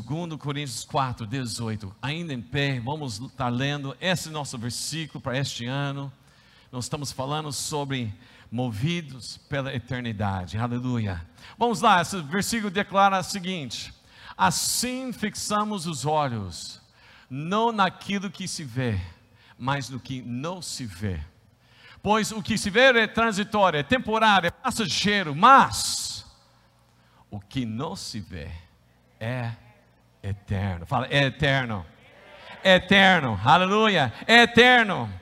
2 Coríntios 4, 18. Ainda em pé, vamos estar lendo esse nosso versículo para este ano. Nós estamos falando sobre movidos pela eternidade. Aleluia. Vamos lá, esse versículo declara o seguinte: Assim fixamos os olhos, não naquilo que se vê, mas no que não se vê. Pois o que se vê é transitório, é temporário, é passageiro, mas o que não se vê é eterno. Fala, é eterno. Eterno. Aleluia. É eterno.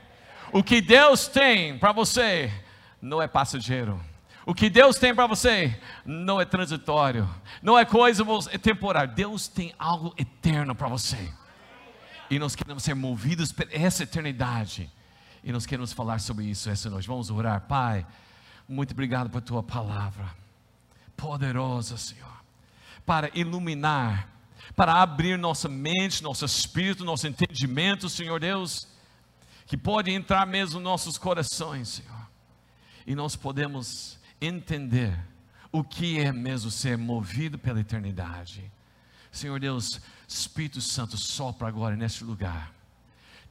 O que Deus tem para você não é passageiro. O que Deus tem para você não é transitório, não é coisa é temporária. Deus tem algo eterno para você. E nós queremos ser movidos por essa eternidade. E nós queremos falar sobre isso essa noite. Vamos orar, Pai. Muito obrigado por tua palavra, poderosa, Senhor, para iluminar, para abrir nossa mente, nosso espírito, nosso entendimento, Senhor Deus, que pode entrar mesmo nos nossos corações, Senhor e nós podemos entender o que é mesmo ser movido pela eternidade. Senhor Deus, Espírito Santo, sopra agora neste lugar.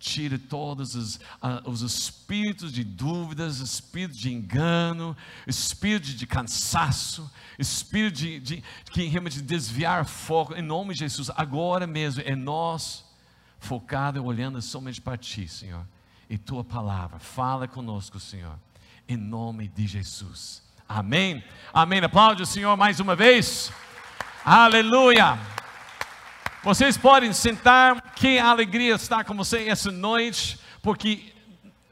Tire todos os, uh, os espíritos de dúvidas, espírito de engano, espírito de cansaço, espírito de, de, que realmente desviar foco, em nome de Jesus, agora mesmo é nós focado olhando somente para Ti, Senhor, e Tua palavra, fala conosco, Senhor em nome de Jesus. Amém. Amém. Aplaude o Senhor mais uma vez. Aleluia. Vocês podem sentar. Que alegria estar com você essa noite, porque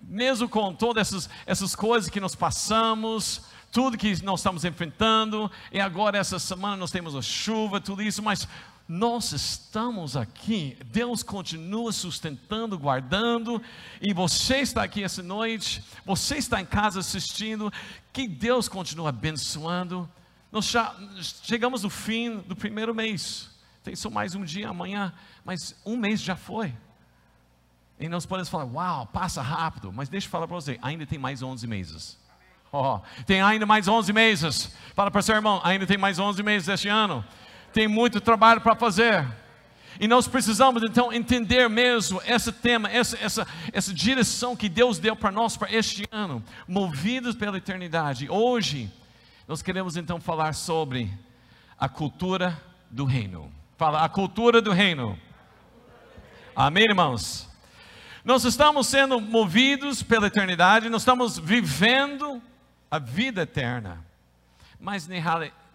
mesmo com todas essas, essas coisas que nós passamos, tudo que nós estamos enfrentando, e agora essa semana nós temos a chuva, tudo isso, mas nós estamos aqui, Deus continua sustentando, guardando, e você está aqui essa noite, você está em casa assistindo, que Deus continua abençoando. Nós já chegamos no fim do primeiro mês, tem só mais um dia amanhã, mas um mês já foi. E nós podemos falar, uau, passa rápido, mas deixa eu falar para você, ainda tem mais 11 meses. Oh, tem ainda mais 11 meses. Fala para seu irmão, ainda tem mais 11 meses este ano tem muito trabalho para fazer. E nós precisamos então entender mesmo esse tema, essa, essa, essa direção que Deus deu para nós para este ano, movidos pela eternidade. Hoje, nós queremos então falar sobre a cultura do reino. Fala, a cultura do reino. Amém, irmãos? Nós estamos sendo movidos pela eternidade, nós estamos vivendo a vida eterna. Mas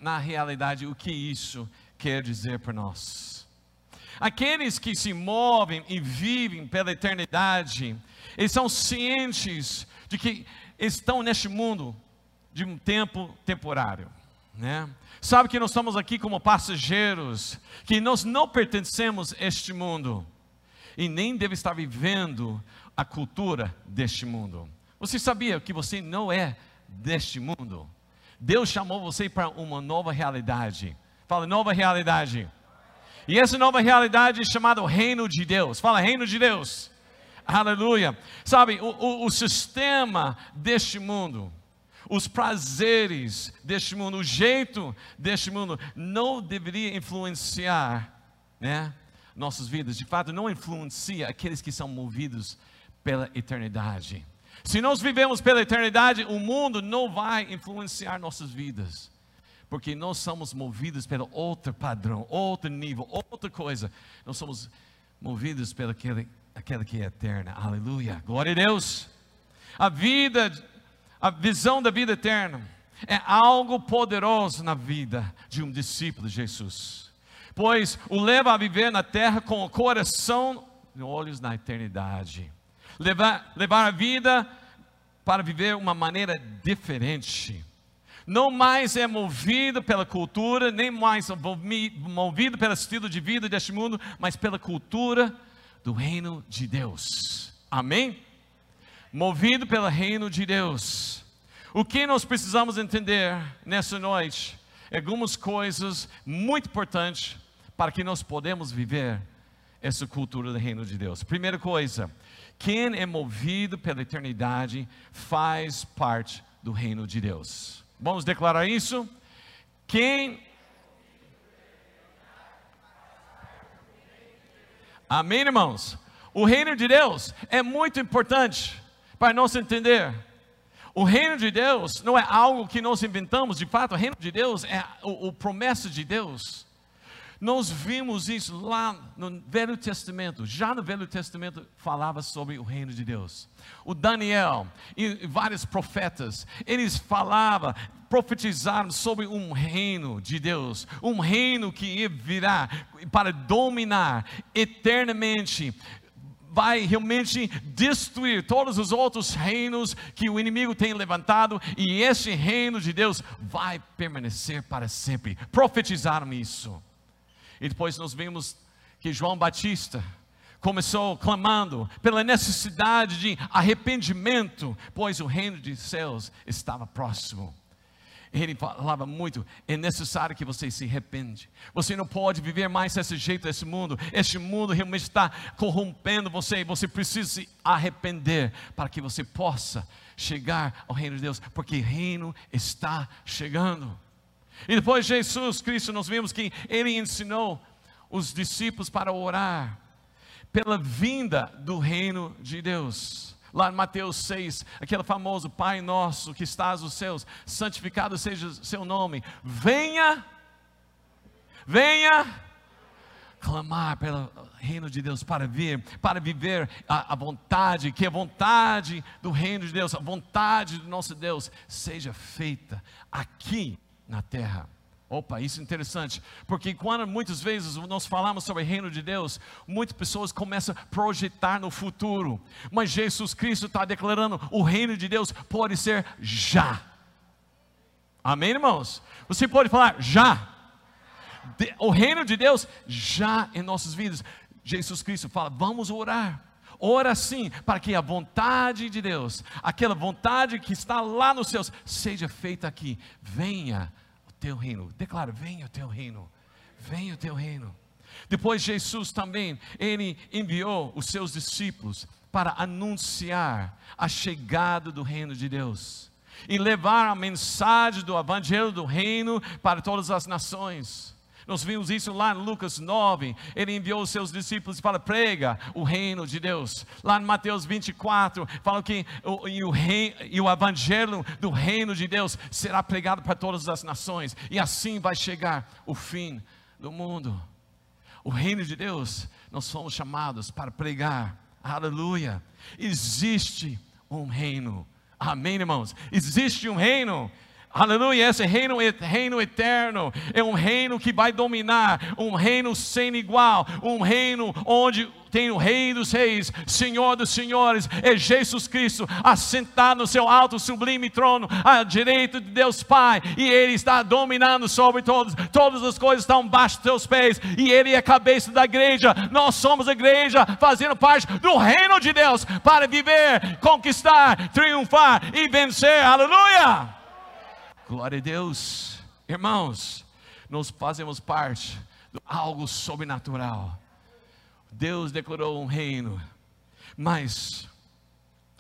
na realidade, o que isso quer dizer para nós. Aqueles que se movem e vivem pela eternidade, eles são cientes de que estão neste mundo de um tempo temporário, né? Sabe que nós estamos aqui como passageiros, que nós não pertencemos a este mundo e nem deve estar vivendo a cultura deste mundo. Você sabia que você não é deste mundo? Deus chamou você para uma nova realidade. Fala, nova realidade. E essa nova realidade é chamada o reino de Deus. Fala, reino de Deus. Aleluia. Sabe, o, o, o sistema deste mundo, os prazeres deste mundo, o jeito deste mundo, não deveria influenciar, né? Nossas vidas, de fato, não influencia aqueles que são movidos pela eternidade. Se nós vivemos pela eternidade, o mundo não vai influenciar nossas vidas porque nós somos movidos pelo outro padrão, outro nível, outra coisa. Nós somos movidos pelo aquele, aquele que é eterna. Aleluia. Glória a Deus. A vida, a visão da vida eterna é algo poderoso na vida de um discípulo de Jesus. Pois o leva a viver na terra com o coração e olhos na eternidade. Levar, levar a vida para viver uma maneira diferente não mais é movido pela cultura, nem mais movido pelo estilo de vida deste mundo, mas pela cultura do reino de Deus. Amém? Movido pelo reino de Deus. O que nós precisamos entender nessa noite? Algumas coisas muito importantes para que nós podemos viver essa cultura do reino de Deus. Primeira coisa, quem é movido pela eternidade faz parte do reino de Deus. Vamos declarar isso? Quem Amém, irmãos? O reino de Deus é muito importante para nós entender. O reino de Deus não é algo que nós inventamos, de fato, o reino de Deus é o, o promessa de Deus. Nós vimos isso lá no Velho Testamento. Já no Velho Testamento falava sobre o reino de Deus. O Daniel e vários profetas, eles falavam, profetizaram sobre um reino de Deus, um reino que virá para dominar eternamente vai realmente destruir todos os outros reinos que o inimigo tem levantado, e esse reino de Deus vai permanecer para sempre. Profetizaram isso. E depois nós vimos que João Batista começou clamando pela necessidade de arrependimento, pois o reino dos céus estava próximo. Ele falava muito, é necessário que você se arrepende. Você não pode viver mais desse jeito desse mundo. Este mundo realmente está corrompendo você. Você precisa se arrepender para que você possa chegar ao reino de Deus, porque o reino está chegando. E depois Jesus Cristo, nós vimos que ele ensinou os discípulos para orar pela vinda do reino de Deus. Lá em Mateus 6, aquele famoso Pai nosso que estás nos céus, santificado seja o seu nome. Venha, venha clamar pelo reino de Deus para vir, para viver a, a, vontade, que a vontade do reino de Deus, a vontade do nosso Deus seja feita aqui na terra. Opa, isso é interessante, porque quando muitas vezes nós falamos sobre o reino de Deus, muitas pessoas começam a projetar no futuro, mas Jesus Cristo está declarando: o reino de Deus pode ser já. Amém, irmãos? Você pode falar já. O reino de Deus já em nossas vidas. Jesus Cristo fala: vamos orar. Ora sim, para que a vontade de Deus, aquela vontade que está lá nos céus, seja feita aqui. Venha teu reino. Declara: venha o teu reino. Venha o teu reino. Depois Jesus também, ele enviou os seus discípulos para anunciar a chegada do reino de Deus e levar a mensagem do evangelho do reino para todas as nações. Nós vimos isso lá em Lucas 9. Ele enviou os seus discípulos para prega o reino de Deus. Lá em Mateus 24, fala que o, e, o rei, e o evangelho do reino de Deus será pregado para todas as nações. E assim vai chegar o fim do mundo. O reino de Deus, nós somos chamados para pregar. Aleluia. Existe um reino. Amém, irmãos? Existe um reino Aleluia, esse reino reino eterno, é um reino que vai dominar, um reino sem igual, um reino onde tem o Rei dos Reis, Senhor dos Senhores, é Jesus Cristo, assentado no seu alto sublime trono, à direita de Deus Pai, e Ele está dominando sobre todos, todas as coisas estão embaixo dos seus pés, e Ele é a cabeça da igreja, nós somos a igreja, fazendo parte do reino de Deus, para viver, conquistar, triunfar e vencer, aleluia! Glória a Deus. Irmãos, nós fazemos parte de algo sobrenatural. Deus declarou um reino, mas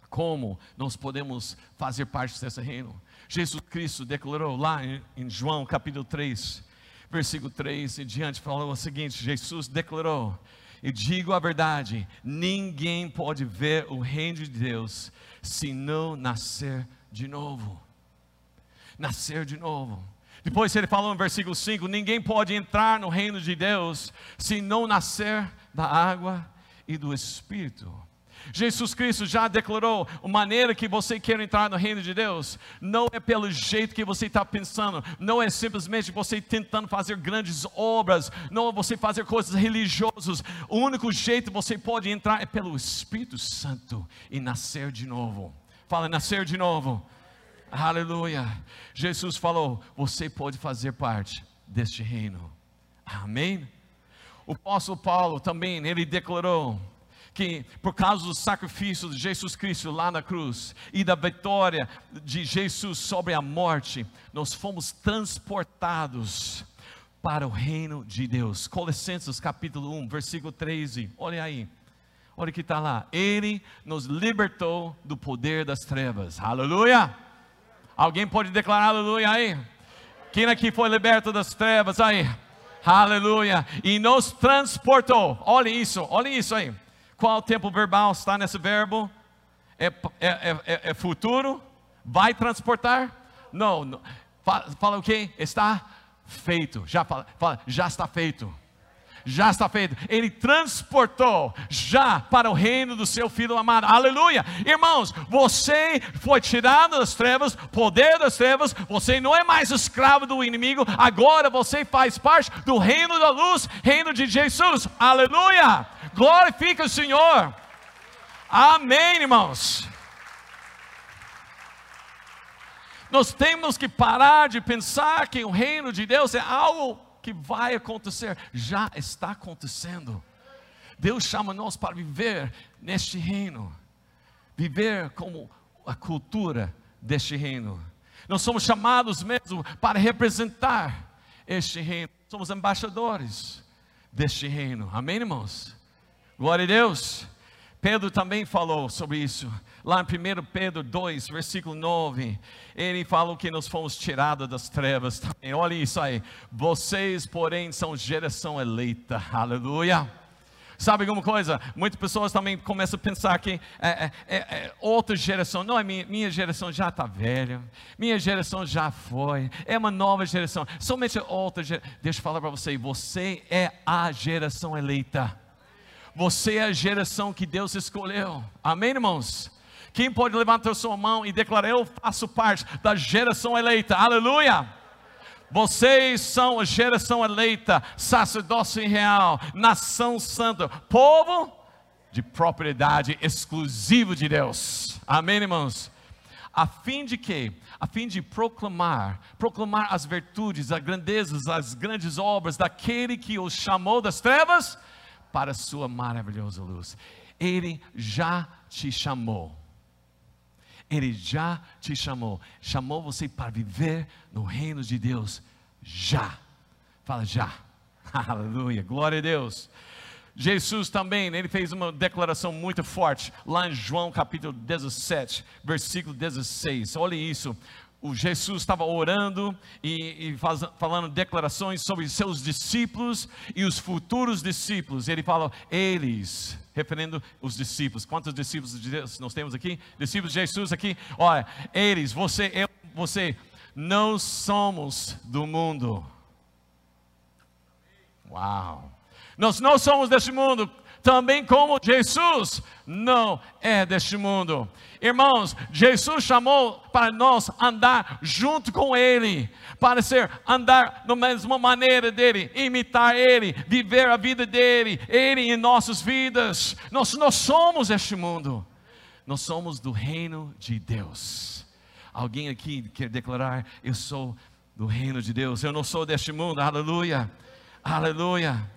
como nós podemos fazer parte desse reino? Jesus Cristo declarou lá em, João capítulo 3, versículo 3 e diante, falou o seguinte: Jesus declarou, e digo a verdade, ninguém pode ver o reino de Deus se não nascer de novo nascer de novo. Depois ele falou no versículo 5: ninguém pode entrar no reino de Deus se não nascer da água e do Espírito. Jesus Cristo já declarou a maneira que você quer entrar no reino de Deus, não é pelo jeito que você está pensando, não é simplesmente você tentando fazer grandes obras, não é você fazer coisas religiosas. O único jeito que você pode entrar é pelo Espírito Santo e nascer de novo. Fala, nascer de novo. Aleluia. Jesus falou: você pode fazer parte deste reino. Amém? O apóstolo Paulo também, ele declarou que por causa do sacrifício de Jesus Cristo lá na cruz e da vitória de Jesus sobre a morte, nós fomos transportados para o reino de Deus. Colossenses capítulo 1, versículo 13. Olha aí. Olha que está lá. Ele nos libertou do poder das trevas. Aleluia! Alguém pode declarar aleluia aí? Quem aqui foi liberto das trevas aí? Aleluia. E nos transportou. Olha isso, olha isso aí. Qual tempo verbal está nesse verbo? É, é, é, é futuro? Vai transportar? Não. não. Fala, fala o que? Está feito. Já, fala, fala, já está feito já está feito. Ele transportou já para o reino do seu filho amado. Aleluia. Irmãos, você foi tirado das trevas, poder das trevas, você não é mais escravo do inimigo, agora você faz parte do reino da luz, reino de Jesus. Aleluia. Glorifica o Senhor. Amém, irmãos. Nós temos que parar de pensar que o reino de Deus é algo que vai acontecer, já está acontecendo. Deus chama nós para viver neste reino, viver como a cultura deste reino. Nós somos chamados mesmo para representar este reino, somos embaixadores deste reino. Amém, irmãos? Glória a Deus. Pedro também falou sobre isso. Lá em 1 Pedro 2, versículo 9, ele falou que nós fomos tirados das trevas também. Olha isso aí. Vocês, porém, são geração eleita. Aleluia. Sabe alguma coisa? Muitas pessoas também começam a pensar que é, é, é, é outra geração. Não, é minha, minha geração já está velha. Minha geração já foi. É uma nova geração. Somente outra geração. Deixa eu falar para você. Você é a geração eleita. Você é a geração que Deus escolheu. Amém, irmãos? Quem pode levantar sua mão e declarar: Eu faço parte da geração eleita? Aleluia! Vocês são a geração eleita, sacerdócio real, nação santa, povo de propriedade exclusiva de Deus. Amém, irmãos? A fim de quê? A fim de proclamar, proclamar as virtudes, as grandezas, as grandes obras daquele que os chamou das trevas para a sua maravilhosa luz. Ele já te chamou. Ele já te chamou. Chamou você para viver no reino de Deus já. Fala já. Aleluia. Glória a Deus. Jesus também, ele fez uma declaração muito forte lá em João capítulo 17, versículo 16. Olha isso o Jesus estava orando e, e faz, falando declarações sobre seus discípulos e os futuros discípulos. Ele fala, eles, referindo os discípulos. Quantos discípulos de nós temos aqui? Discípulos de Jesus aqui? Olha, eles, você, eu, você, não somos do mundo. Uau! Nós não somos deste mundo, também como Jesus não é deste mundo. Irmãos, Jesus chamou para nós andar junto com Ele, para ser andar na mesma maneira dele, imitar Ele, viver a vida dele, Ele em nossas vidas. Nós, nós somos este mundo, nós somos do reino de Deus. Alguém aqui quer declarar: Eu sou do reino de Deus, eu não sou deste mundo, aleluia, aleluia.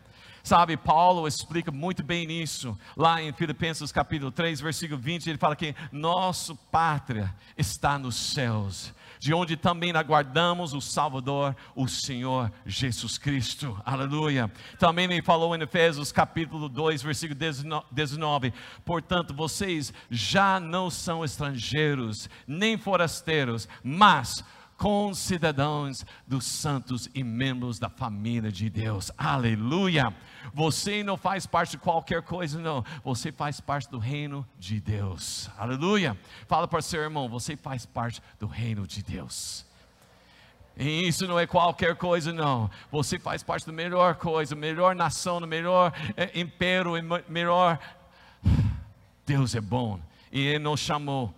Sabe, Paulo explica muito bem isso, lá em Filipenses capítulo 3, versículo 20, ele fala que nosso pátria está nos céus, de onde também aguardamos o Salvador, o Senhor Jesus Cristo, aleluia. Também ele falou em Efésios capítulo 2, versículo 19, portanto, vocês já não são estrangeiros, nem forasteiros, mas concidadãos dos santos e membros da família de Deus. Aleluia! Você não faz parte de qualquer coisa, não. Você faz parte do reino de Deus. Aleluia! Fala para o seu irmão, você faz parte do reino de Deus. E isso não é qualquer coisa, não. Você faz parte da melhor coisa, melhor nação, do melhor é, império, melhor. Deus é bom e Ele nos chamou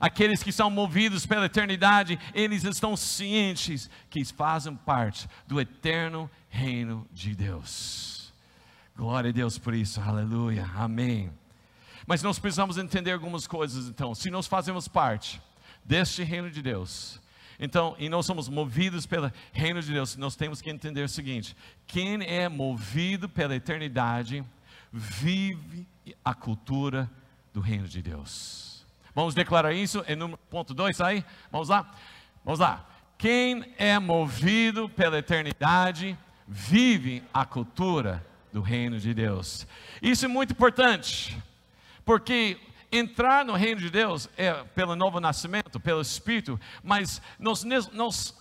Aqueles que são movidos pela eternidade, eles estão cientes que fazem parte do eterno reino de Deus. Glória a Deus por isso, aleluia, amém. Mas nós precisamos entender algumas coisas, então. Se nós fazemos parte deste reino de Deus, então, e nós somos movidos pelo reino de Deus, nós temos que entender o seguinte: quem é movido pela eternidade, vive a cultura do reino de Deus. Vamos declarar isso em número, ponto 2 aí? Vamos lá? Vamos lá. Quem é movido pela eternidade vive a cultura do reino de Deus. Isso é muito importante, porque entrar no reino de Deus é pelo novo nascimento, pelo Espírito, mas nós, nós,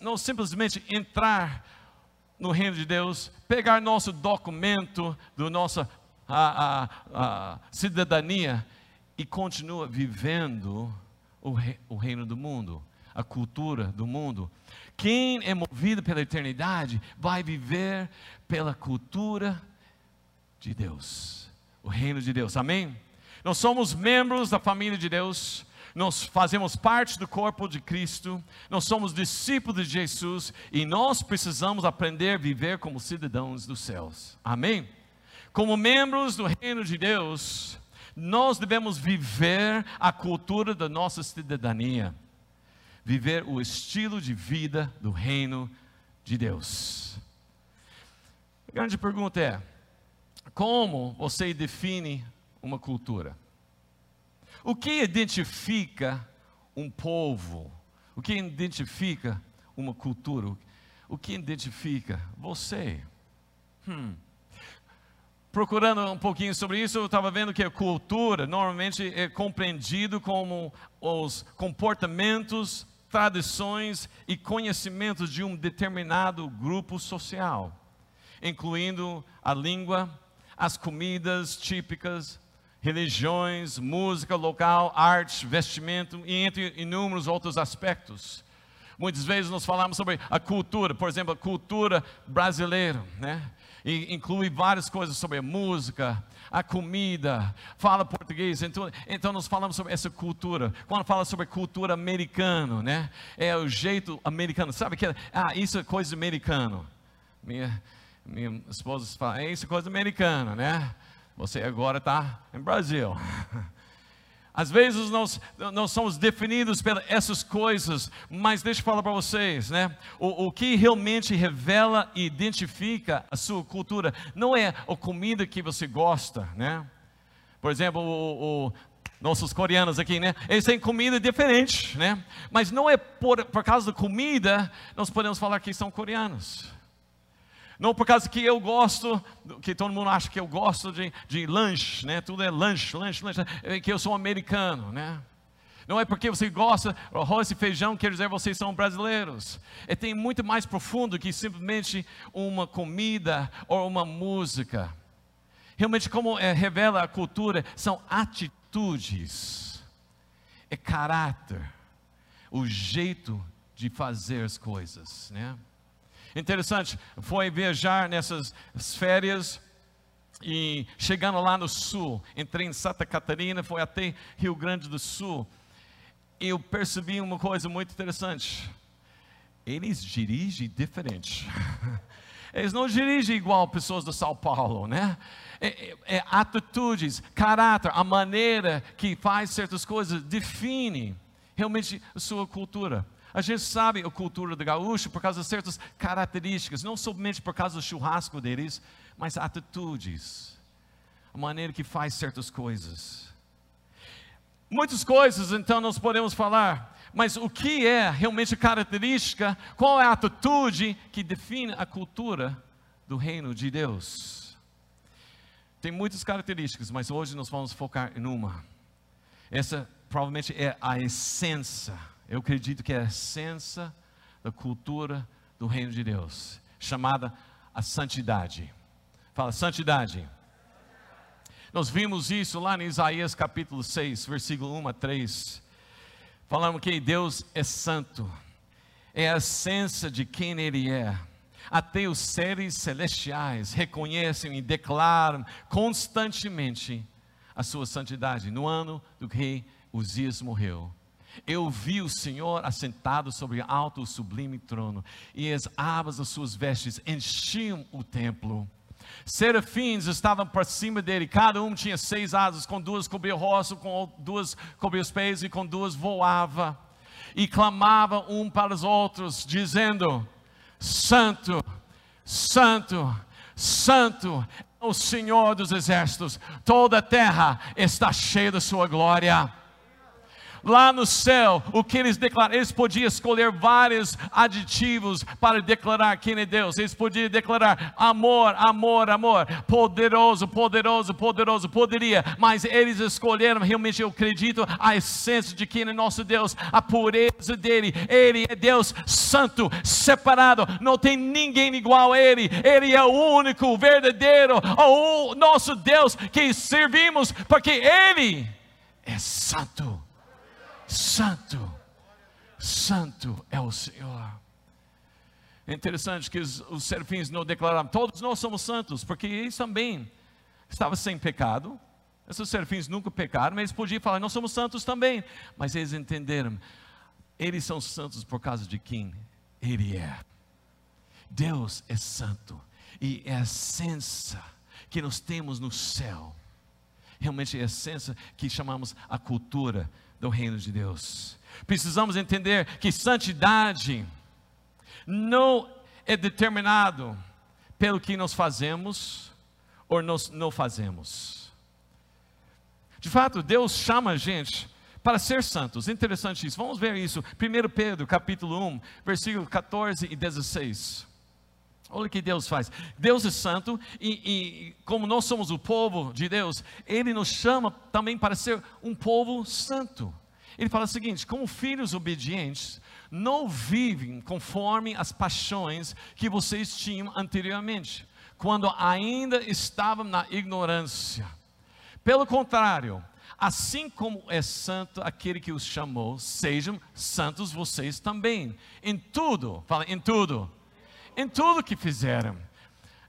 nós simplesmente entrar no reino de Deus, pegar nosso documento do nossa a, a, a cidadania e continua vivendo o, re, o reino do mundo, a cultura do mundo. Quem é movido pela eternidade vai viver pela cultura de Deus, o reino de Deus. Amém? Nós somos membros da família de Deus, nós fazemos parte do corpo de Cristo, nós somos discípulos de Jesus e nós precisamos aprender a viver como cidadãos dos céus. Amém? Como membros do reino de Deus, nós devemos viver a cultura da nossa cidadania, viver o estilo de vida do reino de Deus. A grande pergunta é: como você define uma cultura? O que identifica um povo? O que identifica uma cultura? O que identifica você? Hum procurando um pouquinho sobre isso, eu estava vendo que a cultura normalmente é compreendido como os comportamentos, tradições e conhecimentos de um determinado grupo social, incluindo a língua, as comidas típicas, religiões, música local, arte, vestimento e entre inúmeros outros aspectos. Muitas vezes nós falamos sobre a cultura, por exemplo, a cultura brasileira, né? E inclui várias coisas sobre a música, a comida, fala português, então, então nós falamos sobre essa cultura. Quando fala sobre cultura americana, né? É o jeito americano. Sabe que ah, isso é coisa americana. Minha minha esposa fala, é isso é coisa americana, né? Você agora está em Brasil. Às vezes nós, nós somos definidos pelas essas coisas, mas deixa eu falar para vocês, né? O, o que realmente revela e identifica a sua cultura não é a comida que você gosta, né? Por exemplo, o, o nossos coreanos aqui, né? Eles têm comida diferente, né? Mas não é por, por causa da comida nós podemos falar que são coreanos. Não por causa que eu gosto, que todo mundo acha que eu gosto de, de lanche, né? Tudo é lanche, lanche, lanche, é que eu sou americano, né? Não é porque você gosta arroz e feijão, quer dizer vocês são brasileiros. É tem muito mais profundo que simplesmente uma comida ou uma música. Realmente, como é, revela a cultura, são atitudes, é caráter, o jeito de fazer as coisas, né? Interessante, foi viajar nessas férias e chegando lá no sul, entrei em Santa Catarina, foi até Rio Grande do Sul, eu percebi uma coisa muito interessante. Eles dirigem diferente. Eles não dirigem igual pessoas do São Paulo, né? É, é, é, atitudes, caráter, a maneira que faz certas coisas define realmente a sua cultura. A gente sabe a cultura do gaúcho por causa de certas características, não somente por causa do churrasco deles, mas atitudes, a maneira que faz certas coisas. Muitas coisas, então, nós podemos falar, mas o que é realmente característica, qual é a atitude que define a cultura do reino de Deus? Tem muitas características, mas hoje nós vamos focar em uma. Essa provavelmente é a essência eu acredito que é a essência da cultura do reino de Deus, chamada a santidade. Fala, santidade. Nós vimos isso lá em Isaías capítulo 6, versículo 1 a 3. Falamos que Deus é santo, é a essência de quem Ele é. Até os seres celestiais reconhecem e declaram constantemente a sua santidade. No ano do rei Uzias morreu, eu vi o Senhor assentado sobre alto e sublime trono, e as abas das suas vestes enchiam o templo. Serafins estavam por cima dele, cada um tinha seis asas, com duas cobria o rosto, com duas cobria os pés e com duas voava. E clamavam um para os outros, dizendo: Santo, Santo, Santo é o Senhor dos exércitos, toda a terra está cheia da sua glória. Lá no céu, o que eles declararam, eles podiam escolher vários adjetivos para declarar quem é Deus. Eles podiam declarar amor, amor, amor, poderoso, poderoso, poderoso, poderia, mas eles escolheram realmente, eu acredito, a essência de quem é nosso Deus, a pureza dele. Ele é Deus santo, separado, não tem ninguém igual a ele. Ele é o único, verdadeiro, o nosso Deus que servimos, porque ele é santo. Santo, santo é o Senhor. É interessante que os, os não declararam, todos nós somos santos, porque eles também estavam sem pecado. Esses serafins nunca pecaram, mas eles podiam falar, nós somos santos também. Mas eles entenderam, eles são santos por causa de quem Ele é. Deus é santo, e é a essência que nós temos no céu, realmente é a essência que chamamos a cultura do reino de Deus. Precisamos entender que santidade não é determinado pelo que nós fazemos ou nós não fazemos. De fato, Deus chama a gente para ser santos. Interessante isso. Vamos ver isso. 1 Pedro, capítulo 1, versículo 14 e 16. Olha o que Deus faz. Deus é santo e, e, como nós somos o povo de Deus, Ele nos chama também para ser um povo santo. Ele fala o seguinte: como filhos obedientes, não vivem conforme as paixões que vocês tinham anteriormente, quando ainda estavam na ignorância. Pelo contrário, assim como é santo aquele que os chamou, sejam santos vocês também. Em tudo, fala em tudo em tudo que fizeram.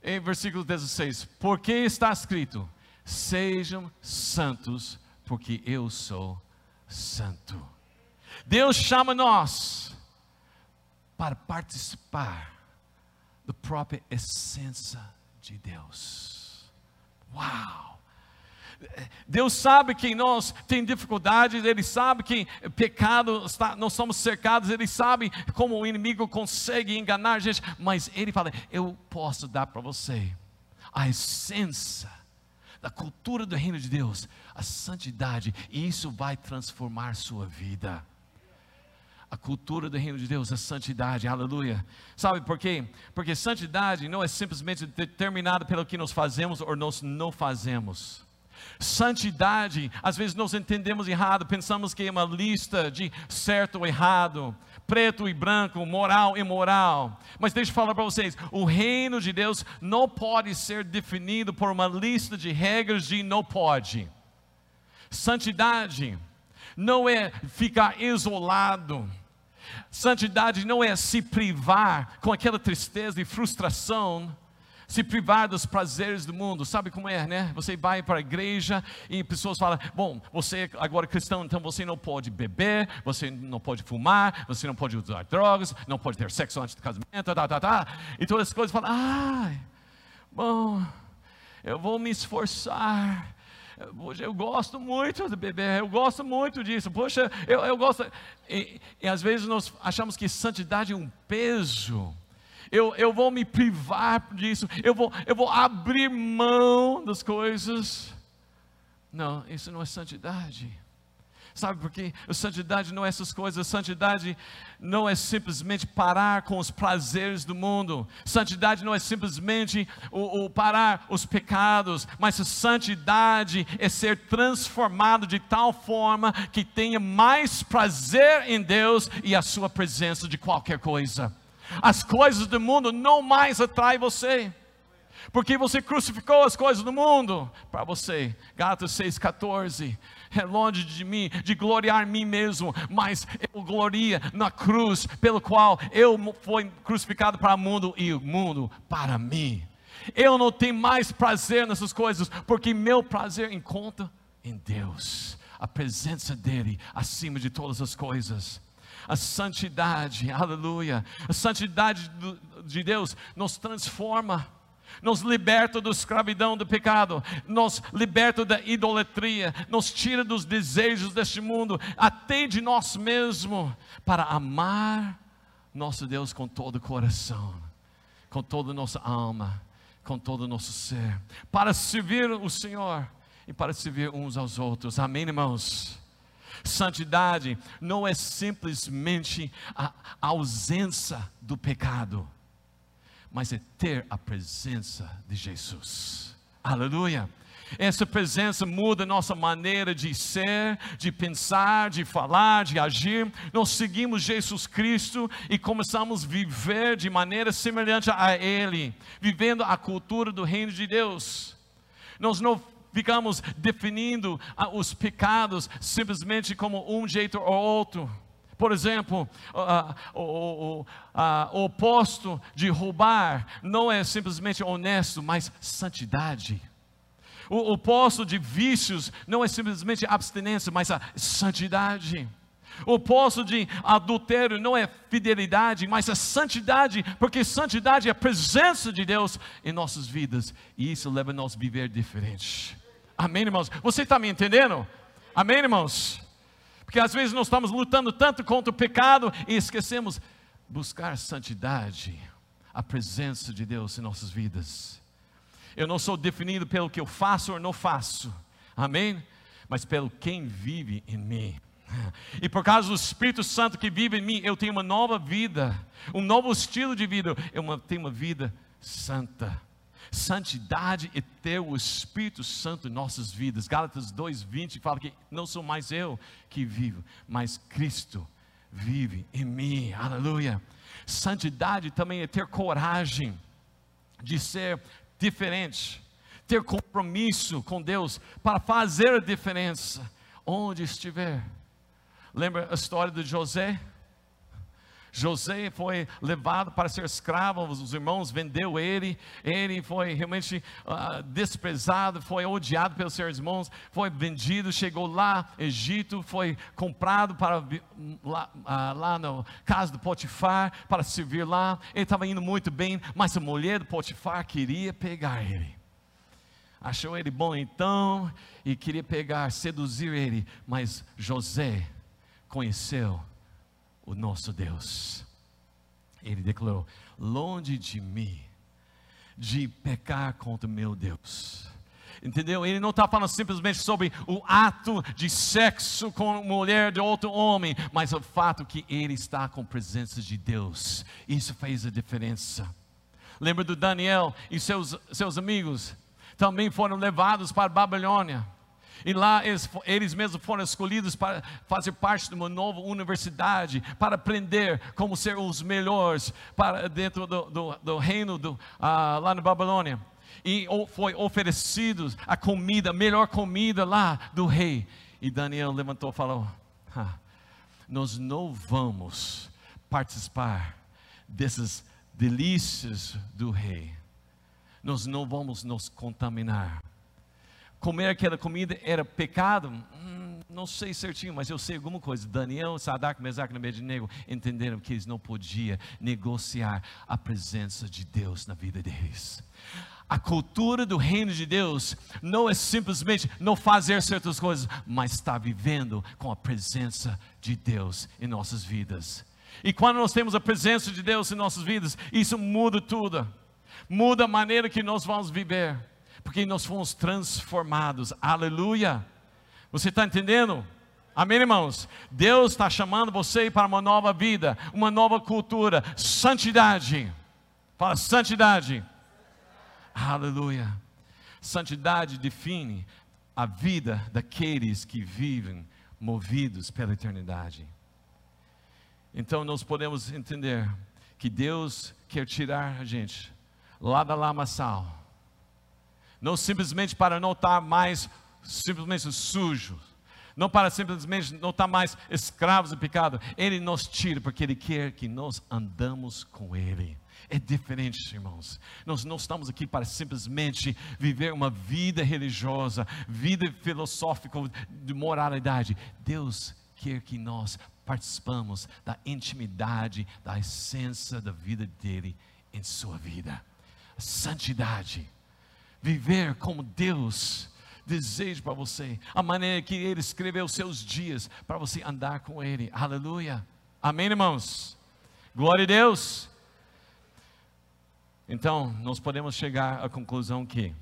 Em versículo 16: Porque está escrito: Sejam santos, porque eu sou santo. Deus chama nós para participar da própria essência de Deus. Uau! Deus sabe que nós tem dificuldades, Ele sabe que pecado está, nós somos cercados, Ele sabe como o inimigo consegue enganar a gente, mas Ele fala: Eu posso dar para você a essência da cultura do reino de Deus, a santidade, e isso vai transformar sua vida. A cultura do reino de Deus, a santidade, aleluia. Sabe por quê? Porque santidade não é simplesmente determinada pelo que nós fazemos ou nós não fazemos. Santidade, às vezes nós entendemos errado, pensamos que é uma lista de certo ou errado, preto e branco, moral e imoral. Mas deixa eu falar para vocês: o reino de Deus não pode ser definido por uma lista de regras de não pode. Santidade não é ficar isolado. Santidade não é se privar com aquela tristeza e frustração se privar dos prazeres do mundo. Sabe como é, né? Você vai para a igreja e pessoas falam: bom, você agora é cristão, então você não pode beber, você não pode fumar, você não pode usar drogas, não pode ter sexo antes do casamento, tá, tá, tá. E todas as coisas falam: ai, bom, eu vou me esforçar. Poxa, eu gosto muito de beber, eu gosto muito disso. Poxa, eu, eu gosto. E, e às vezes nós achamos que santidade é um peso eu, eu vou me privar disso, eu vou, eu vou abrir mão das coisas. Não, isso não é santidade. Sabe por quê? A santidade não é essas coisas, a santidade não é simplesmente parar com os prazeres do mundo, santidade não é simplesmente o, o parar os pecados, mas a santidade é ser transformado de tal forma que tenha mais prazer em Deus e a sua presença de qualquer coisa. As coisas do mundo não mais atraem você. Porque você crucificou as coisas do mundo para você. Gálatas 6,14. É longe de mim, de gloriar mim mesmo, mas eu gloria na cruz, pelo qual eu fui crucificado para o mundo e o mundo para mim. Eu não tenho mais prazer nessas coisas, porque meu prazer encontra em Deus, a presença dEle acima de todas as coisas a santidade, aleluia. A santidade de Deus nos transforma, nos liberta da escravidão do pecado, nos liberta da idolatria, nos tira dos desejos deste mundo, até de nós mesmos, para amar nosso Deus com todo o coração, com toda a nossa alma, com todo o nosso ser, para servir o Senhor e para servir uns aos outros. Amém, irmãos? Santidade não é simplesmente a ausência do pecado, mas é ter a presença de Jesus. Aleluia. Essa presença muda nossa maneira de ser, de pensar, de falar, de agir. Nós seguimos Jesus Cristo e começamos a viver de maneira semelhante a Ele, vivendo a cultura do reino de Deus. Nós não ficamos definindo ah, os pecados simplesmente como um jeito ou outro. Por exemplo, uh, o, o, oposto de roubar não é simplesmente honesto, mas santidade. O oposto de vícios não é simplesmente abstinência, mas a santidade. O oposto de adultério não é fidelidade, mas a santidade, porque santidade é a presença de Deus em nossas vidas, e isso leva nós a viver diferente. Amém, irmãos? Você está me entendendo? Amém, irmãos? Porque às vezes nós estamos lutando tanto contra o pecado e esquecemos buscar santidade, a presença de Deus em nossas vidas. Eu não sou definido pelo que eu faço ou não faço, amém? Mas pelo quem vive em mim. E por causa do Espírito Santo que vive em mim, eu tenho uma nova vida, um novo estilo de vida. Eu tenho uma vida santa. Santidade é ter o Espírito Santo em nossas vidas. Gálatas 2:20 fala que não sou mais eu que vivo, mas Cristo vive em mim. Aleluia. Santidade também é ter coragem de ser diferente, ter compromisso com Deus para fazer a diferença onde estiver. Lembra a história de José? José foi levado para ser escravo, os irmãos vendeu ele, ele foi realmente uh, desprezado, foi odiado pelos seus irmãos, foi vendido, chegou lá, Egito, foi comprado para lá, uh, lá na casa do Potifar para servir lá. Ele estava indo muito bem, mas a mulher do Potifar queria pegar ele. Achou ele bom então e queria pegar, seduzir ele, mas José conheceu o nosso Deus. Ele declarou: longe de mim, de pecar contra meu Deus. Entendeu? Ele não está falando simplesmente sobre o ato de sexo com mulher de outro homem, mas o fato que ele está com a presença de Deus. Isso fez a diferença. Lembra do Daniel e seus, seus amigos? Também foram levados para a Babilônia e lá eles, eles mesmos foram escolhidos para fazer parte de uma nova universidade, para aprender como ser os melhores para dentro do, do, do reino do, ah, lá na Babilônia. E foi oferecido a comida, a melhor comida lá do rei. E Daniel levantou e falou: Nós não vamos participar dessas delícias do rei. Nós não vamos nos contaminar comer aquela comida era pecado? Hum, não sei certinho, mas eu sei alguma coisa. Daniel, Sadak, Mesaque e Abednego entenderam que eles não podiam negociar a presença de Deus na vida deles. A cultura do reino de Deus não é simplesmente não fazer certas coisas, mas estar vivendo com a presença de Deus em nossas vidas. E quando nós temos a presença de Deus em nossas vidas, isso muda tudo. Muda a maneira que nós vamos viver porque nós fomos transformados. Aleluia! Você está entendendo? Amém, irmãos? Deus está chamando você para uma nova vida, uma nova cultura, santidade. Fala, santidade. Aleluia. Santidade define a vida daqueles que vivem movidos pela eternidade. Então nós podemos entender que Deus quer tirar a gente lá da lamaçal não simplesmente para não estar mais simplesmente sujo, não para simplesmente não estar mais escravos do pecado. Ele nos tira porque Ele quer que nós andamos com Ele. É diferente, irmãos. Nós não estamos aqui para simplesmente viver uma vida religiosa, vida filosófica de moralidade. Deus quer que nós participamos da intimidade, da essência da vida dele em sua vida. Santidade viver como Deus deseja para você, a maneira que Ele escreveu os seus dias para você andar com Ele. Aleluia. Amém, irmãos? Glória a Deus. Então, nós podemos chegar à conclusão que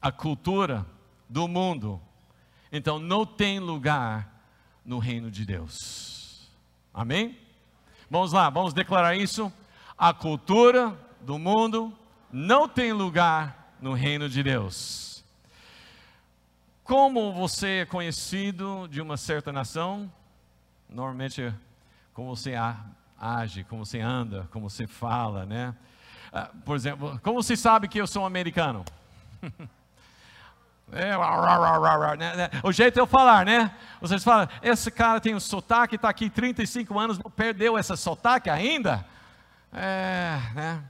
a cultura do mundo, então, não tem lugar no reino de Deus. Amém? Vamos lá, vamos declarar isso. A cultura do mundo não tem lugar no reino de Deus. Como você é conhecido de uma certa nação, normalmente como você age, como você anda, como você fala, né? Ah, por exemplo, como você sabe que eu sou um americano? É, né? O jeito de eu falar, né? Vocês falam, esse cara tem um sotaque, está aqui 35 anos, não perdeu esse sotaque ainda? É, né?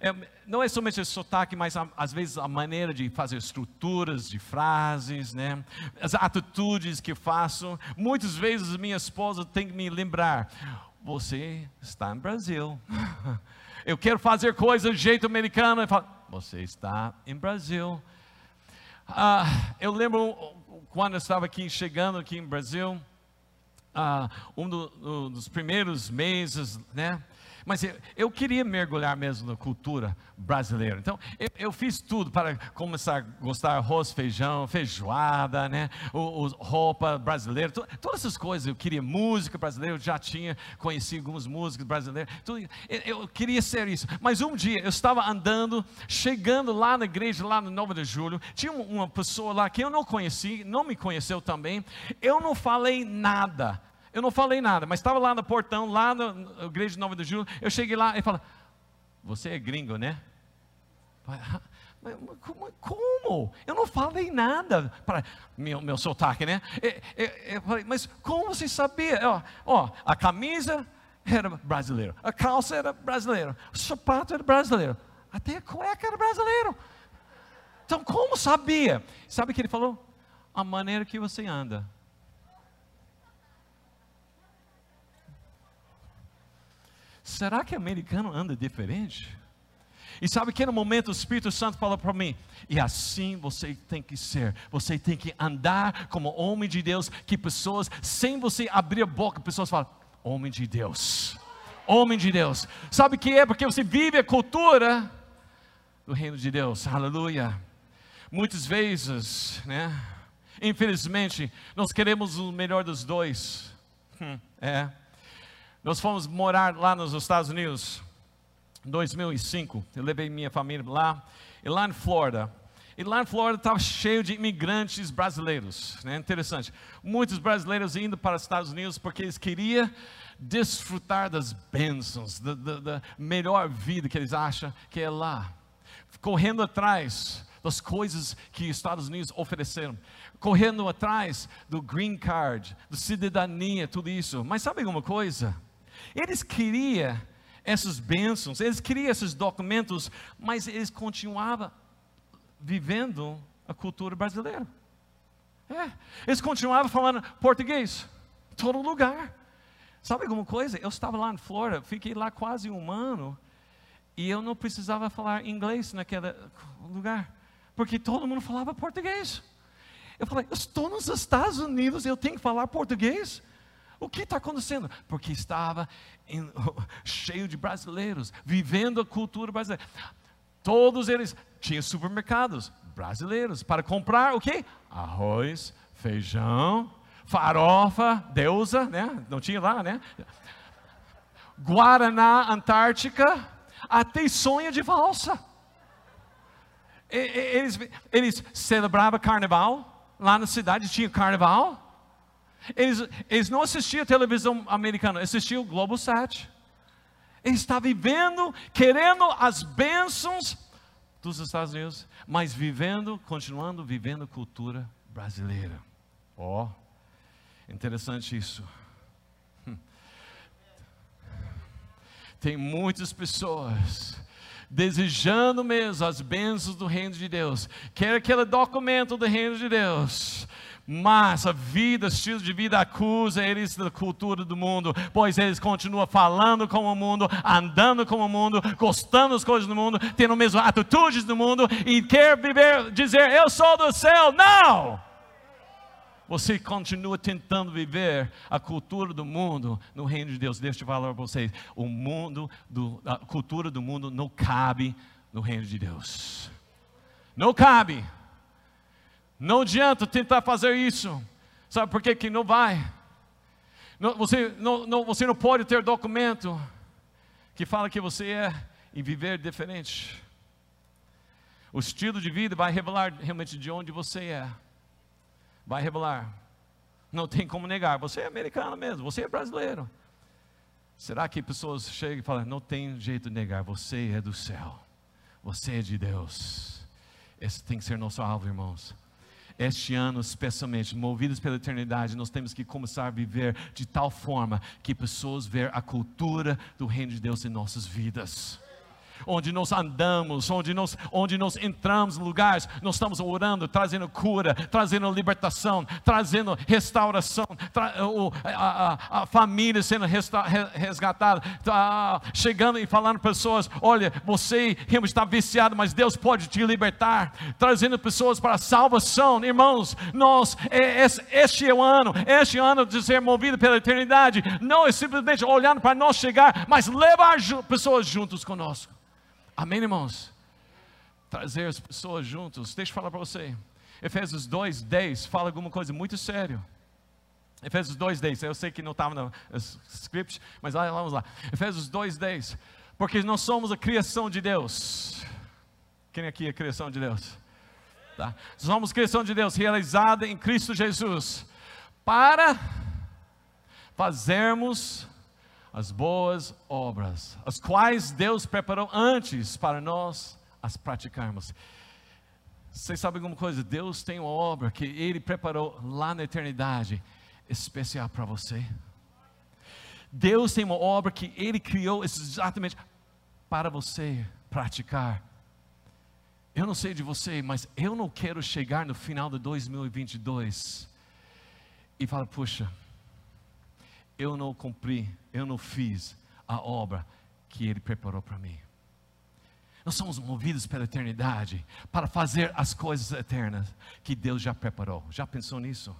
É, não é somente o sotaque, mas às vezes a maneira de fazer estruturas de frases, né? as atitudes que faço. Muitas vezes minha esposa tem que me lembrar: você está no Brasil. Eu quero fazer coisas do jeito americano. Eu falo, você está em Brasil. Ah, eu lembro quando eu estava aqui chegando aqui em Brasil, ah, um do, dos primeiros meses, né? Mas eu, eu, queria mergulhar mesmo na cultura brasileira. Então, eu, eu, fiz tudo para começar a gostar arroz, feijão, feijoada, né? O, o, roupa brasileira, to, todas essas coisas. Eu queria música brasileira, eu já tinha conhecido algumas músicas brasileiras. Tudo, eu, eu, queria ser isso. Mas um dia eu estava andando, chegando lá na igreja, lá no 9 de julho, tinha uma pessoa lá que eu não conheci, não me conheceu também. Eu não falei nada eu não falei nada, mas estava lá no portão, lá na igreja de 9 de julho. Eu cheguei lá e falei: Você é gringo, né? Mas, como? Eu não falei nada para meu, meu sotaque, né? Eu, eu falei, mas como você sabia? Ó, ó, a camisa era brasileira, a calça era brasileira, o sapato era brasileiro, até a cueca era brasileiro. Então, como sabia? Sabe o que ele falou? A maneira que você anda. Será que americano anda diferente? E sabe que no momento o Espírito Santo falou para mim, e assim você tem que ser, você tem que andar como homem de Deus, que pessoas, sem você abrir a boca, pessoas falam, homem de Deus, homem de Deus, sabe o que é? Porque você vive a cultura do reino de Deus, aleluia. Muitas vezes, né, infelizmente, nós queremos o melhor dos dois, hum, é, nós fomos morar lá nos Estados Unidos em 2005. Eu levei minha família lá, e lá em Flórida. E lá em Flórida estava cheio de imigrantes brasileiros, né? Interessante. Muitos brasileiros indo para os Estados Unidos porque eles queriam desfrutar das bênçãos, da, da, da melhor vida que eles acham que é lá. Correndo atrás das coisas que os Estados Unidos ofereceram, correndo atrás do green card, da cidadania, tudo isso. Mas sabe alguma coisa? Eles queriam essas bênçãos, eles queriam esses documentos, mas eles continuavam vivendo a cultura brasileira. É, eles continuavam falando português, todo lugar. Sabe alguma coisa? Eu estava lá em Flórida, fiquei lá quase um ano, e eu não precisava falar inglês naquele lugar, porque todo mundo falava português. Eu falei, eu estou nos Estados Unidos, eu tenho que falar português? O que está acontecendo? Porque estava em, cheio de brasileiros, vivendo a cultura brasileira. Todos eles tinham supermercados brasileiros para comprar o quê? Arroz, feijão, farofa, deusa, né? Não tinha lá, né? Guaraná Antártica, até sonho de valsa. Eles, eles celebravam carnaval, lá na cidade tinha carnaval. Eles, eles não assistiam televisão americana, assistiam o Globo 7. Eles estavam vivendo, querendo as bênçãos dos Estados Unidos, mas vivendo, continuando vivendo cultura brasileira. Ó, oh, interessante isso. Hum. Tem muitas pessoas desejando mesmo as bênçãos do reino de Deus, quer aquele documento do reino de Deus, mas a vida, estilo de vida acusa eles da cultura do mundo, pois eles continuam falando como o mundo, andando como o mundo, gostando das coisas do mundo, tendo as mesmas atitudes do mundo e quer viver, dizer eu sou do céu. Não! Você continua tentando viver a cultura do mundo no reino de Deus. Deixa eu falar para vocês: o mundo, do, a cultura do mundo não cabe no reino de Deus. Não cabe. Não adianta tentar fazer isso. Sabe por que, que não vai? Não, você, não, não, você não pode ter documento que fala que você é e viver diferente. O estilo de vida vai revelar realmente de onde você é. Vai revelar. Não tem como negar. Você é americano mesmo, você é brasileiro. Será que pessoas chegam e falam: não tem jeito de negar, você é do céu, você é de Deus. Esse tem que ser nosso alvo, irmãos. Este ano, especialmente, movidos pela eternidade, nós temos que começar a viver de tal forma que pessoas vejam a cultura do reino de Deus em nossas vidas onde nós andamos, onde nós, onde nós entramos em lugares, nós estamos orando, trazendo cura, trazendo libertação, trazendo restauração, tra, a, a, a, família sendo resgatada, tá, chegando e falando pessoas: olha, você está viciado, mas Deus pode te libertar, trazendo pessoas para a salvação, irmãos. Nós, é, este é o ano, este é ano de ser movido pela eternidade, não é simplesmente olhando para nós chegar, mas levar pessoas juntos conosco. Amém, irmãos? Trazer as pessoas juntos. Deixa eu falar para você. Efésios 2, 10 fala alguma coisa muito sério. Efésios 2, 10. Eu sei que não estava no script, mas vamos lá. Efésios 2, 10. Porque nós somos a criação de Deus. Quem aqui é a criação de Deus? Tá? Somos criação de Deus, realizada em Cristo Jesus, para fazermos as boas obras, as quais Deus preparou antes para nós as praticarmos. Vocês sabem alguma coisa? Deus tem uma obra que Ele preparou lá na eternidade, especial para você. Deus tem uma obra que Ele criou exatamente para você praticar. Eu não sei de você, mas eu não quero chegar no final de 2022 e falar, puxa, eu não cumpri, eu não fiz a obra que Ele preparou para mim. Nós somos movidos pela eternidade para fazer as coisas eternas que Deus já preparou. Já pensou nisso?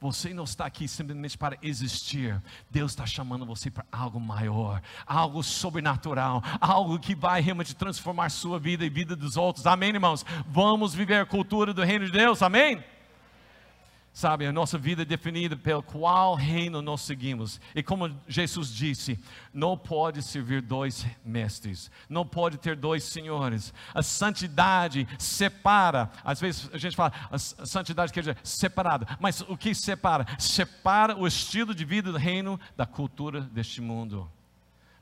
Você não está aqui simplesmente para existir. Deus está chamando você para algo maior, algo sobrenatural, algo que vai realmente transformar sua vida e vida dos outros. Amém, irmãos? Vamos viver a cultura do reino de Deus. Amém? Sabe, a nossa vida é definida pelo qual reino nós seguimos. E como Jesus disse, não pode servir dois mestres, não pode ter dois senhores. A santidade separa, às vezes a gente fala, a santidade quer dizer separado, mas o que separa? Separa o estilo de vida do reino da cultura deste mundo.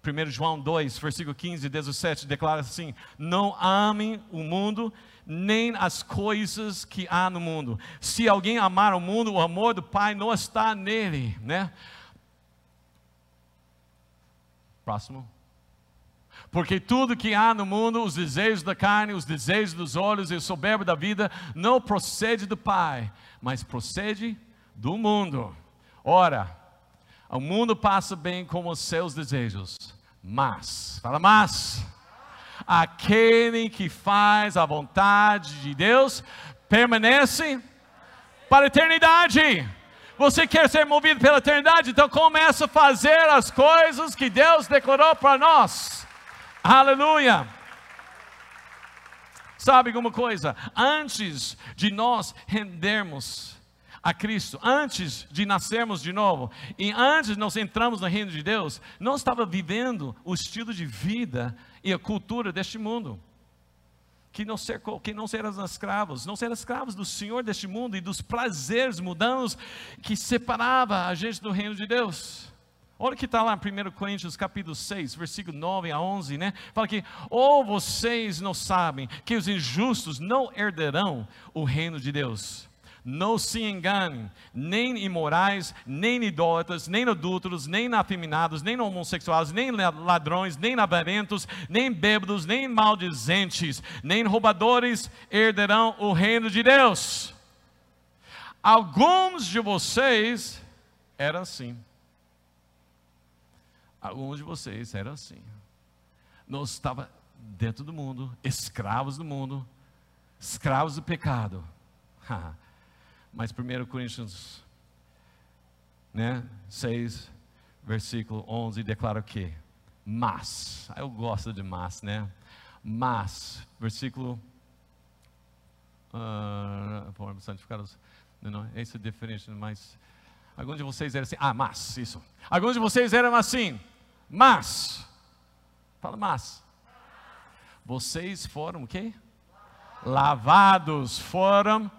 1 João 2, versículo 15 e 17 declara assim: Não amem o mundo nem as coisas que há no mundo. Se alguém amar o mundo, o amor do Pai não está nele, né? Próximo. Porque tudo que há no mundo, os desejos da carne, os desejos dos olhos e o soberbo da vida, não procede do Pai, mas procede do mundo. Ora, o mundo passa bem como os seus desejos, mas, fala mas, aquele que faz a vontade de Deus permanece para a eternidade. Você quer ser movido pela eternidade? Então começa a fazer as coisas que Deus declarou para nós. Aleluia. Sabe alguma coisa? Antes de nós rendermos a Cristo, antes de nascermos de novo, e antes nós entrarmos no reino de Deus, não estava vivendo o estilo de vida e a cultura deste mundo. Que não, ser, que não escravos, não serão escravos do Senhor deste mundo e dos prazeres mudanos que separava a gente do reino de Deus. Olha o que está lá em 1 Coríntios capítulo 6, versículo 9 a 11, né? Fala que, ou vocês não sabem que os injustos não herderão o reino de Deus. Não se enganem, nem imorais, nem idólatras, nem adúlteros, nem afeminados, nem homossexuais, nem ladrões, nem avarentos, nem bêbados, nem maldizentes, nem roubadores herderão o reino de Deus. Alguns de vocês eram assim. Alguns de vocês eram assim. Nós estávamos dentro do mundo, escravos do mundo, escravos do pecado. Mas 1 Coríntios né, 6, versículo 11, declara o quê? Mas, eu gosto de mas, né? Mas, versículo. Uh, santificados. Não, não, esse é diferente, mas. Alguns de vocês eram assim, ah, mas, isso. Alguns de vocês eram assim, mas. Fala, mas. Vocês foram o quê? Lavados, foram.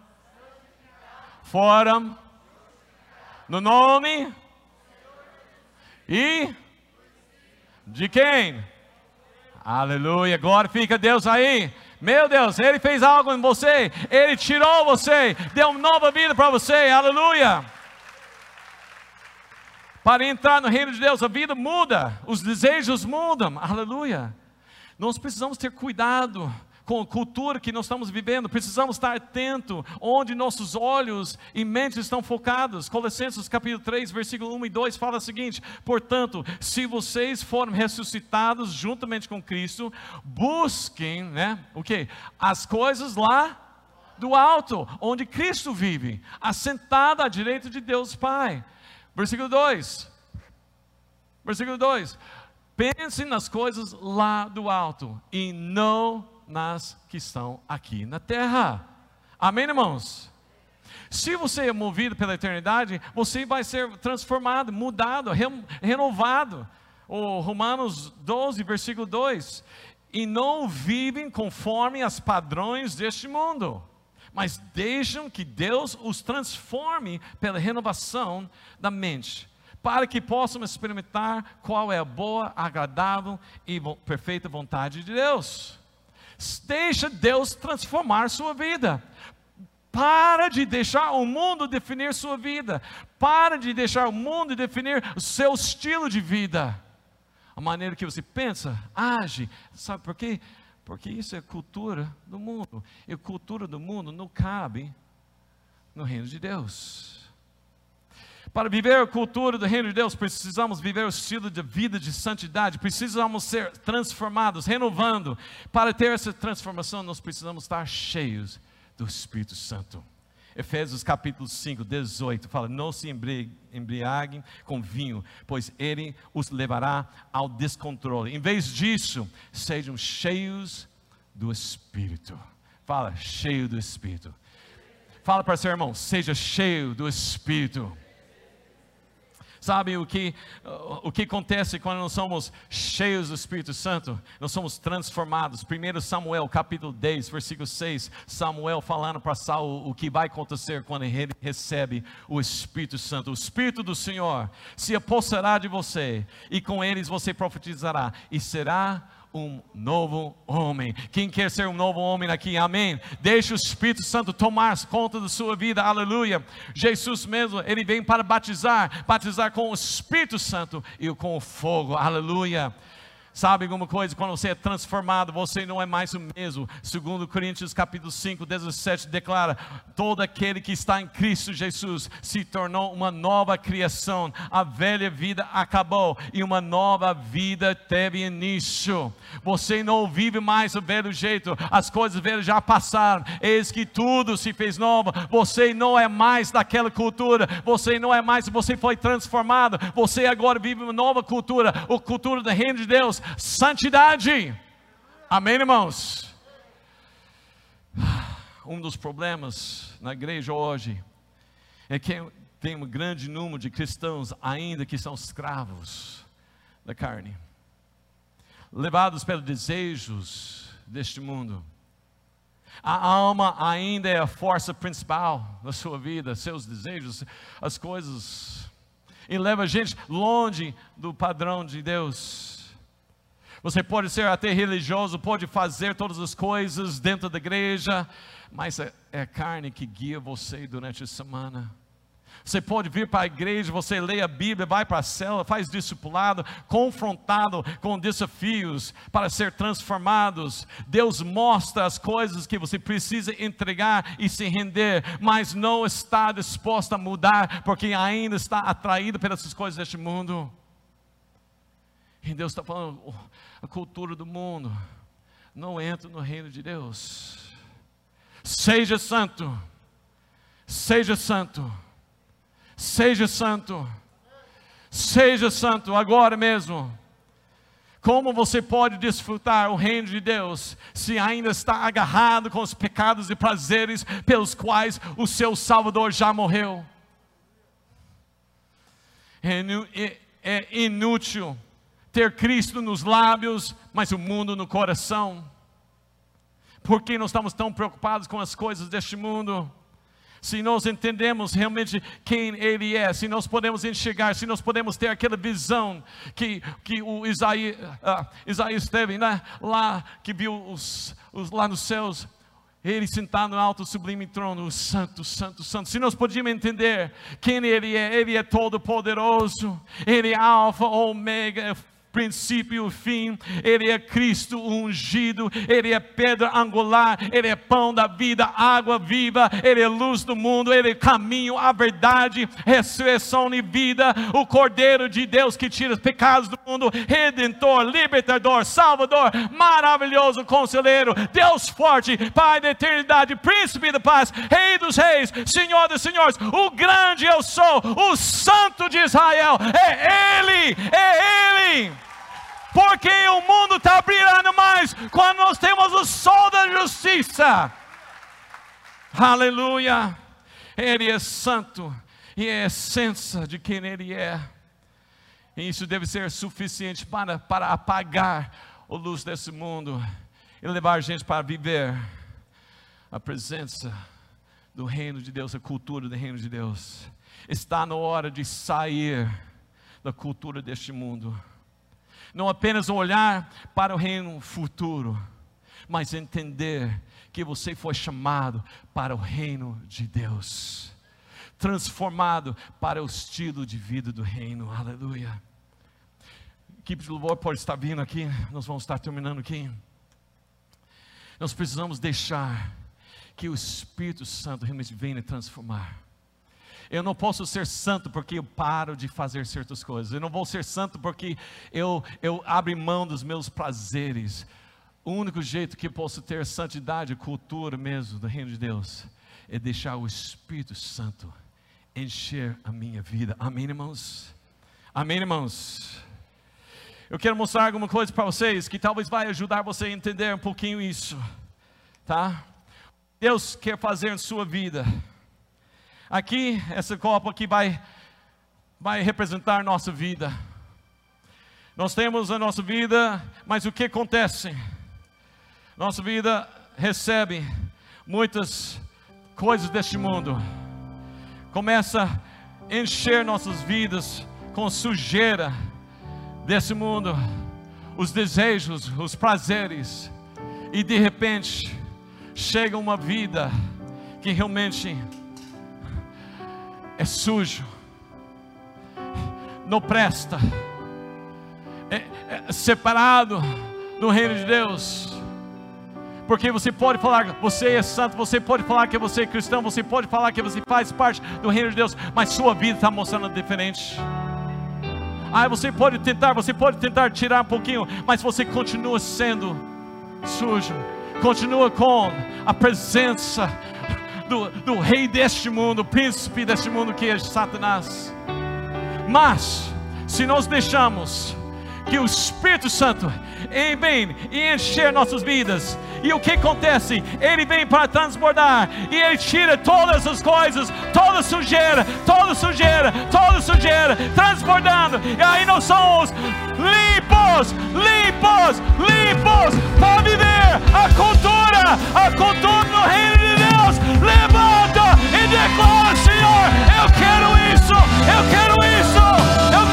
Foram. No nome. E. De quem? Aleluia, glorifica Deus aí. Meu Deus, Ele fez algo em você, Ele tirou você, deu uma nova vida para você, aleluia. Para entrar no reino de Deus, a vida muda, os desejos mudam, aleluia. Nós precisamos ter cuidado cultura que nós estamos vivendo, precisamos estar atento onde nossos olhos e mentes estão focados. Colossenses capítulo 3, versículo 1 e 2 fala o seguinte: "Portanto, se vocês foram ressuscitados juntamente com Cristo, busquem, né, o que? As coisas lá do alto, onde Cristo vive, assentado à direita de Deus Pai." Versículo 2. Versículo 2. Pensem nas coisas lá do alto e não nas que estão aqui na terra. Amém, irmãos? Se você é movido pela eternidade, você vai ser transformado, mudado, renovado. O Romanos 12, versículo 2: E não vivem conforme as padrões deste mundo, mas deixam que Deus os transforme pela renovação da mente, para que possam experimentar qual é a boa, agradável e perfeita vontade de Deus. Deixa Deus transformar sua vida. Para de deixar o mundo definir sua vida. Para de deixar o mundo definir o seu estilo de vida. A maneira que você pensa, age. Sabe por quê? Porque isso é cultura do mundo. E cultura do mundo não cabe no reino de Deus. Para viver a cultura do reino de Deus, precisamos viver o estilo de vida de santidade, precisamos ser transformados, renovando. Para ter essa transformação, nós precisamos estar cheios do Espírito Santo. Efésios capítulo 5, 18 fala: Não se embriaguem com vinho, pois ele os levará ao descontrole. Em vez disso, sejam cheios do Espírito. Fala, cheio do Espírito. Fala para seu irmão, seja cheio do Espírito. Sabe o que, o que acontece quando nós somos cheios do Espírito Santo? Nós somos transformados. 1 Samuel, capítulo 10, versículo 6. Samuel falando para Saul o que vai acontecer quando ele recebe o Espírito Santo. O Espírito do Senhor se apossará de você, e com eles você profetizará, e será um novo homem. Quem quer ser um novo homem aqui? Amém. Deixe o Espírito Santo tomar conta da sua vida. Aleluia. Jesus mesmo, ele vem para batizar, batizar com o Espírito Santo e com o fogo. Aleluia. Sabe alguma coisa? Quando você é transformado, você não é mais o mesmo. Segundo Coríntios capítulo 5, 17 declara: todo aquele que está em Cristo Jesus se tornou uma nova criação. A velha vida acabou e uma nova vida teve início. Você não vive mais o velho jeito. As coisas velhas já passaram. Eis que tudo se fez novo. Você não é mais daquela cultura. Você não é mais, você foi transformado. Você agora vive uma nova cultura, a cultura do reino de Deus santidade. Amém, irmãos? Um dos problemas na igreja hoje é que tem um grande número de cristãos ainda que são escravos da carne, levados pelos desejos deste mundo. A alma ainda é a força principal da sua vida, seus desejos, as coisas, e leva a gente longe do padrão de Deus. Você pode ser até religioso, pode fazer todas as coisas dentro da igreja, mas é, é a carne que guia você durante a semana. Você pode vir para a igreja, você lê a Bíblia, vai para a cela, faz discipulado, confrontado com desafios para ser transformados. Deus mostra as coisas que você precisa entregar e se render, mas não está disposto a mudar, porque ainda está atraído pelas coisas deste mundo. E Deus está falando, a cultura do mundo, não entra no reino de Deus. Seja santo, seja santo, seja santo, seja santo agora mesmo. Como você pode desfrutar o reino de Deus se ainda está agarrado com os pecados e prazeres pelos quais o seu Salvador já morreu? É, é- é inútil ter Cristo nos lábios, mas o mundo no coração. Por que nós estamos tão preocupados com as coisas deste mundo? Se nós entendemos realmente quem Ele é, se nós podemos enxergar, se nós podemos ter aquela visão que, que o Isaías, ah, Isaías teve, né? lá que viu os, os, lá nos céus, ele sentado no alto sublime trono, o santo, santo, santo. Se nós podíamos entender quem Ele é, Ele é todo poderoso, Ele é alfa, ômega, princípio e fim, Ele é Cristo ungido, Ele é pedra angular, Ele é pão da vida, água viva, Ele é luz do mundo, Ele é caminho, a verdade, ressurreição e vida, o Cordeiro de Deus que tira os pecados do mundo, Redentor, Libertador, Salvador, maravilhoso Conselheiro, Deus forte, Pai da eternidade, Príncipe da paz, Rei dos reis, Senhor dos senhores, o grande eu sou, o Santo de Israel, é Ele, é Ele. Porque o mundo está brilhando mais quando nós temos o sol da justiça. Aleluia. Ele é santo e é a essência de quem Ele é. E isso deve ser suficiente para, para apagar a luz desse mundo e levar a gente para viver a presença do reino de Deus, a cultura do reino de Deus. Está na hora de sair da cultura deste mundo não apenas olhar para o reino futuro, mas entender que você foi chamado para o reino de Deus, transformado para o estilo de vida do reino, aleluia. Equipe de louvor pode estar vindo aqui, nós vamos estar terminando aqui. Nós precisamos deixar que o Espírito Santo realmente venha transformar. Eu não posso ser santo porque eu paro de fazer certas coisas. Eu não vou ser santo porque eu, eu abro mão dos meus prazeres. O único jeito que posso ter santidade, cultura mesmo do reino de Deus, é deixar o Espírito Santo encher a minha vida. Amém, irmãos? Amém, irmãos? Eu quero mostrar alguma coisa para vocês que talvez vai ajudar você a entender um pouquinho isso, tá? Deus quer fazer em sua vida. Aqui, esse copo aqui vai, vai representar nossa vida. Nós temos a nossa vida, mas o que acontece? Nossa vida recebe muitas coisas deste mundo. Começa a encher nossas vidas com sujeira desse mundo, os desejos, os prazeres, e de repente chega uma vida que realmente é sujo, não presta, é, é separado do reino de Deus. Porque você pode falar que você é santo, você pode falar que você é cristão, você pode falar que você faz parte do reino de Deus, mas sua vida está mostrando diferente. Ah, você pode tentar, você pode tentar tirar um pouquinho, mas você continua sendo sujo, continua com a presença do, do rei deste mundo, príncipe deste mundo que é Satanás. Mas, se nós deixamos que o Espírito Santo vem e encher nossas vidas, e o que acontece? Ele vem para transbordar, e ele tira todas as coisas, toda sujeira, toda sujeira, toda sujeira, transbordando, e aí nós somos limpos, limpos, limpos, para viver a cultura, a cultura no reino de Levanta e declara, Senhor, eu quero isso, eu quero isso, eu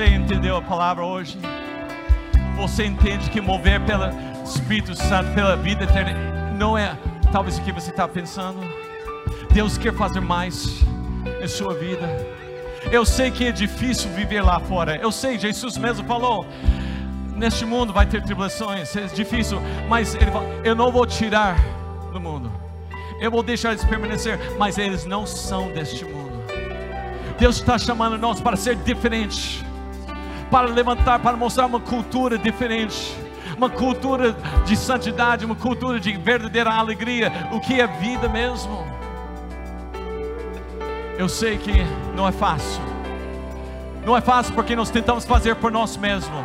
Você entendeu a palavra hoje? Você entende que mover pelo Espírito Santo, pela vida eterna, não é talvez o que você está pensando? Deus quer fazer mais em sua vida. Eu sei que é difícil viver lá fora. Eu sei, Jesus mesmo falou: neste mundo vai ter tribulações, é difícil, mas ele fala, eu não vou tirar do mundo. Eu vou deixar eles permanecer, mas eles não são deste mundo. Deus está chamando nós para ser diferente, para levantar, para mostrar uma cultura diferente, uma cultura de santidade, uma cultura de verdadeira alegria, o que é vida mesmo. Eu sei que não é fácil, não é fácil porque nós tentamos fazer por nós mesmos,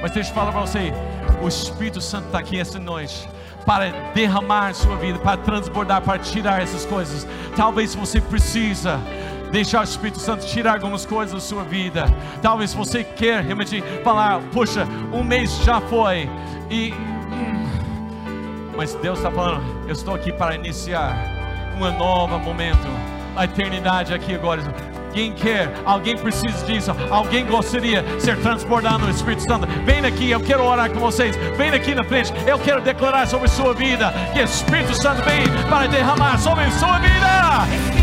mas deixa eu falar para você: o Espírito Santo está aqui essa noite para derramar sua vida, para transbordar, para tirar essas coisas. Talvez você precisa deixar o Espírito Santo tirar algumas coisas da sua vida. Talvez você quer realmente falar, puxa, um mês já foi e mas Deus está falando, eu estou aqui para iniciar um novo momento, a eternidade aqui agora. Alguém quer, alguém precisa disso, alguém gostaria de ser transbordado no Espírito Santo. Vem aqui, eu quero orar com vocês. Vem aqui na frente, eu quero declarar sobre sua vida que o Espírito Santo vem para derramar sobre sua vida.